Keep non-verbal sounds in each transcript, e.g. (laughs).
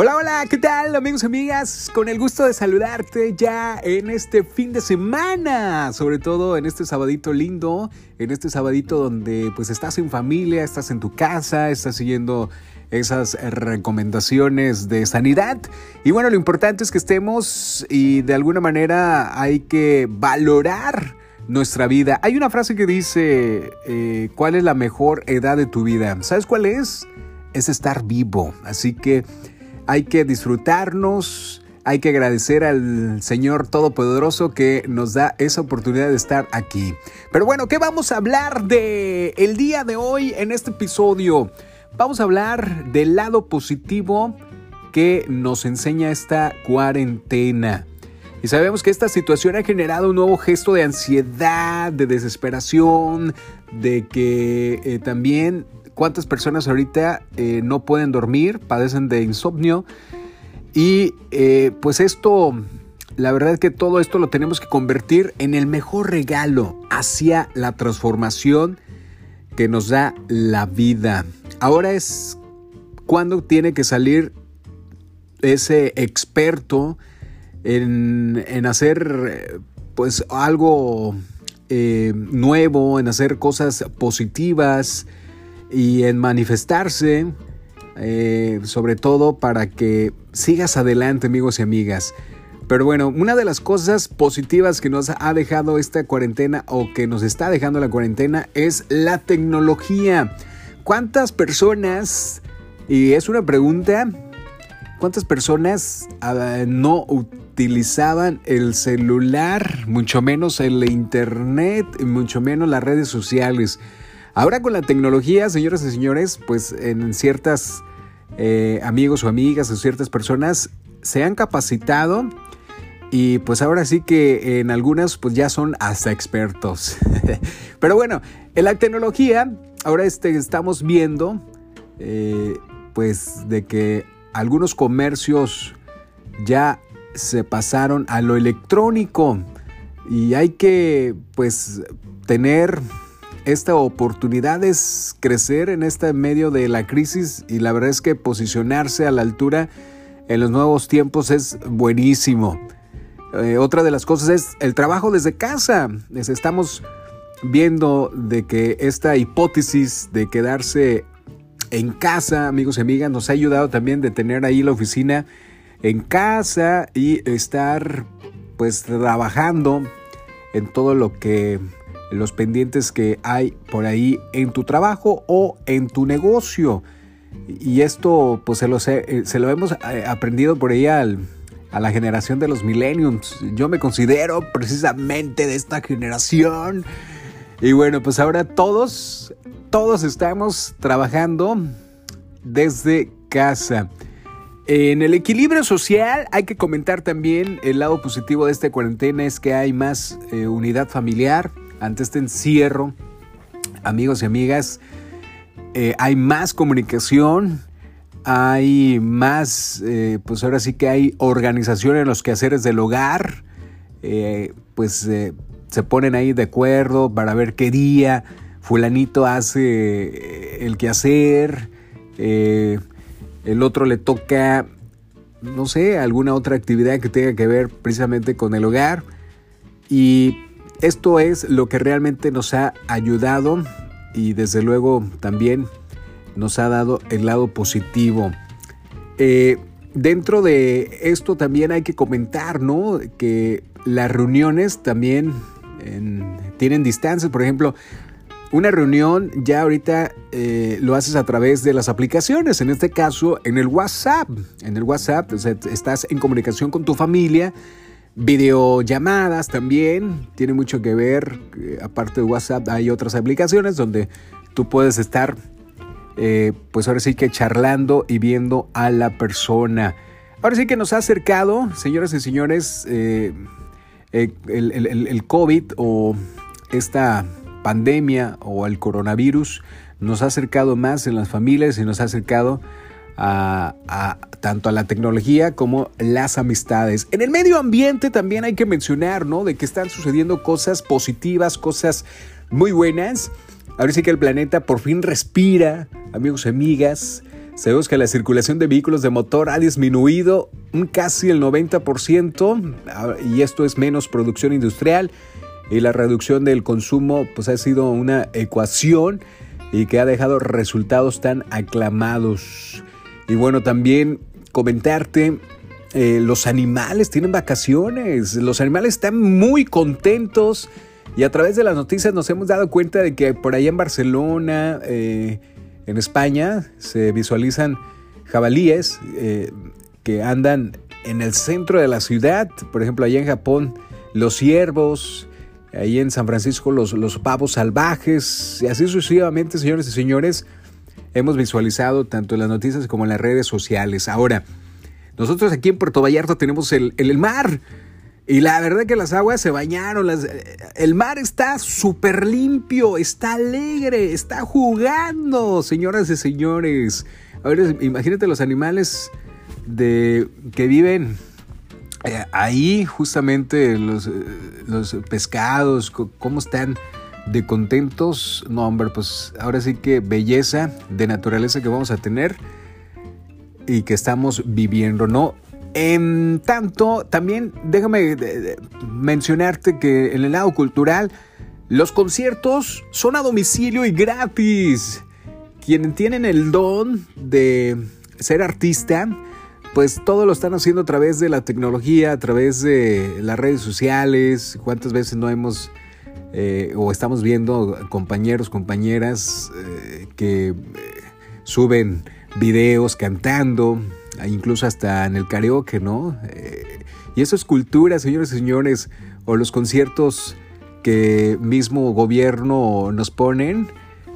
Hola, hola, ¿qué tal amigos y amigas? Con el gusto de saludarte ya en este fin de semana, sobre todo en este sabadito lindo, en este sabadito donde pues estás en familia, estás en tu casa, estás siguiendo esas recomendaciones de sanidad. Y bueno, lo importante es que estemos y de alguna manera hay que valorar nuestra vida. Hay una frase que dice, eh, ¿cuál es la mejor edad de tu vida? ¿Sabes cuál es? Es estar vivo. Así que hay que disfrutarnos, hay que agradecer al Señor Todopoderoso que nos da esa oportunidad de estar aquí. Pero bueno, ¿qué vamos a hablar de el día de hoy en este episodio? Vamos a hablar del lado positivo que nos enseña esta cuarentena. Y sabemos que esta situación ha generado un nuevo gesto de ansiedad, de desesperación, de que eh, también cuántas personas ahorita eh, no pueden dormir, padecen de insomnio. Y eh, pues esto, la verdad es que todo esto lo tenemos que convertir en el mejor regalo hacia la transformación que nos da la vida. Ahora es cuando tiene que salir ese experto en, hacer pues algo eh, nuevo, en hacer cosas positivas, y en manifestarse, eh, sobre todo para que sigas adelante amigos y amigas. Pero bueno, una de las cosas positivas que nos ha dejado esta cuarentena o que nos está dejando la cuarentena es la tecnología. ¿Cuántas personas, y es una pregunta, cuántas personas ah, no utilizaban el celular, mucho menos el internet, mucho menos las redes sociales? Ahora con la tecnología, señoras y señores, pues en ciertas eh, amigos o amigas o ciertas personas se han capacitado y pues ahora sí que en algunas pues ya son hasta expertos. (laughs) Pero bueno, en la tecnología ahora este, estamos viendo eh, pues de que algunos comercios ya se pasaron a lo electrónico y hay que pues tener esta oportunidad es crecer en este medio de la crisis y la verdad es que posicionarse a la altura en los nuevos tiempos es buenísimo. Eh, otra de las cosas es el trabajo desde casa. Estamos viendo de que esta hipótesis de quedarse en casa, amigos y amigas, nos ha ayudado también de tener ahí la oficina en casa y estar pues trabajando en todo lo que los pendientes que hay por ahí en tu trabajo o en tu negocio. Y esto pues se lo, eh, se lo hemos eh, aprendido por ahí a la generación de los millenniums. Yo me considero precisamente de esta generación. Y bueno, pues ahora todos, todos estamos trabajando desde casa. En el equilibrio social hay que comentar también el lado positivo de esta cuarentena es que hay más eh, unidad familiar, ante este encierro, amigos y amigas, eh, hay más comunicación, hay más, eh, pues ahora sí que hay organización en los quehaceres del hogar, eh, pues se ponen ahí de acuerdo para ver qué día fulanito hace el quehacer, el otro le toca, no sé, alguna otra actividad que tenga que ver precisamente con el hogar. Y esto es lo que realmente nos ha ayudado y desde luego también nos ha dado el lado positivo. Eh, dentro de esto también hay que comentar, ¿no? Que las reuniones también tienen distancias. Por ejemplo, una reunión ya ahorita eh, lo haces a través de las aplicaciones. En este caso, en el WhatsApp. En el WhatsApp, estás en comunicación con tu familia Videollamadas también, tiene mucho que ver, eh, aparte de WhatsApp hay otras aplicaciones donde tú puedes estar, eh, pues ahora sí que charlando y viendo a la persona. Ahora sí que nos ha acercado, señoras y señores, eh, el, el COVID o esta pandemia o el coronavirus nos ha acercado más en las familias y nos ha acercado a, tanto a la tecnología como las amistades. En el medio ambiente también hay que mencionar, ¿no? De que están sucediendo cosas positivas, cosas muy buenas. Ahora sí que el planeta por fin respira, amigos y amigas. Sabemos que la circulación de vehículos de motor ha disminuido un casi el 90% ah, y esto es menos producción industrial y la reducción del consumo pues ha sido una ecuación y que ha dejado resultados tan aclamados. Y bueno, también comentarte, eh, los animales tienen vacaciones, los animales están muy contentos y a través de las noticias nos hemos dado cuenta de que por allá en Barcelona, eh, en España se visualizan jabalíes eh, que andan en el centro de la ciudad, por ejemplo allá en Japón los ciervos, ahí en San Francisco los, los pavos salvajes, y así sucesivamente, señores y señores, hemos visualizado tanto en las noticias como en las redes sociales. Ahora, nosotros aquí en Puerto Vallarta tenemos el, el mar. Y la verdad que las aguas se bañaron, el mar está súper limpio, está alegre, está jugando, señoras y señores. A ver, imagínate los animales de, que viven eh, ahí, justamente los, eh, los pescados, cómo están de contentos. No, hombre, pues ahora sí que belleza de naturaleza que vamos a tener y que estamos viviendo, ¿no? En tanto, también déjame mencionarte que en el lado cultural, los conciertos son a domicilio y gratis. Quienes tienen el don de ser artista, pues todo lo están haciendo a través de la tecnología, a través de las redes sociales. ¿Cuántas veces no hemos eh, o estamos viendo compañeros, compañeras eh, que eh, suben videos cantando, incluso hasta en el karaoke, ¿no? Y eso es cultura, señores y señores, o los conciertos que mismo gobierno nos ponen,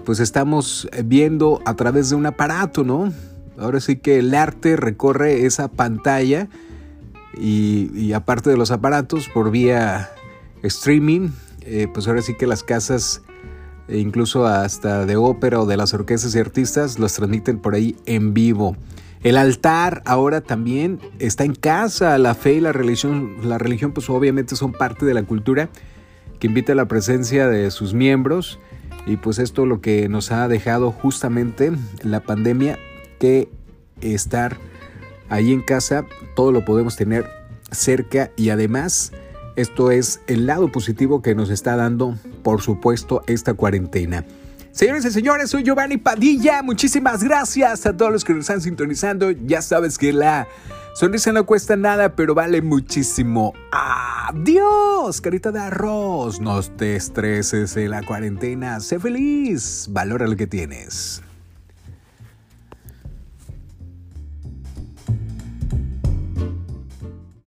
pues estamos viendo a través de un aparato, ¿no? Ahora sí que el arte recorre esa pantalla y, aparte de los aparatos por vía streaming, eh, pues ahora sí que las casas, e incluso hasta de ópera o de las orquestas y artistas, los transmiten por ahí en vivo. El altar ahora también está en casa. La fe y la religión, la religión pues obviamente son parte de la cultura que invita a la presencia de sus miembros. Y pues esto lo que nos ha dejado justamente la pandemia, que estar ahí en casa, todo lo podemos tener cerca y además esto es el lado positivo que nos está dando, por supuesto, esta cuarentena. Señores y señores, soy Giovanni Padilla. Muchísimas gracias a todos los que nos están sintonizando. Ya sabes que la sonrisa no cuesta nada, pero vale muchísimo. Adiós, carita de arroz. No te estreses en la cuarentena. Sé feliz. Valora lo que tienes.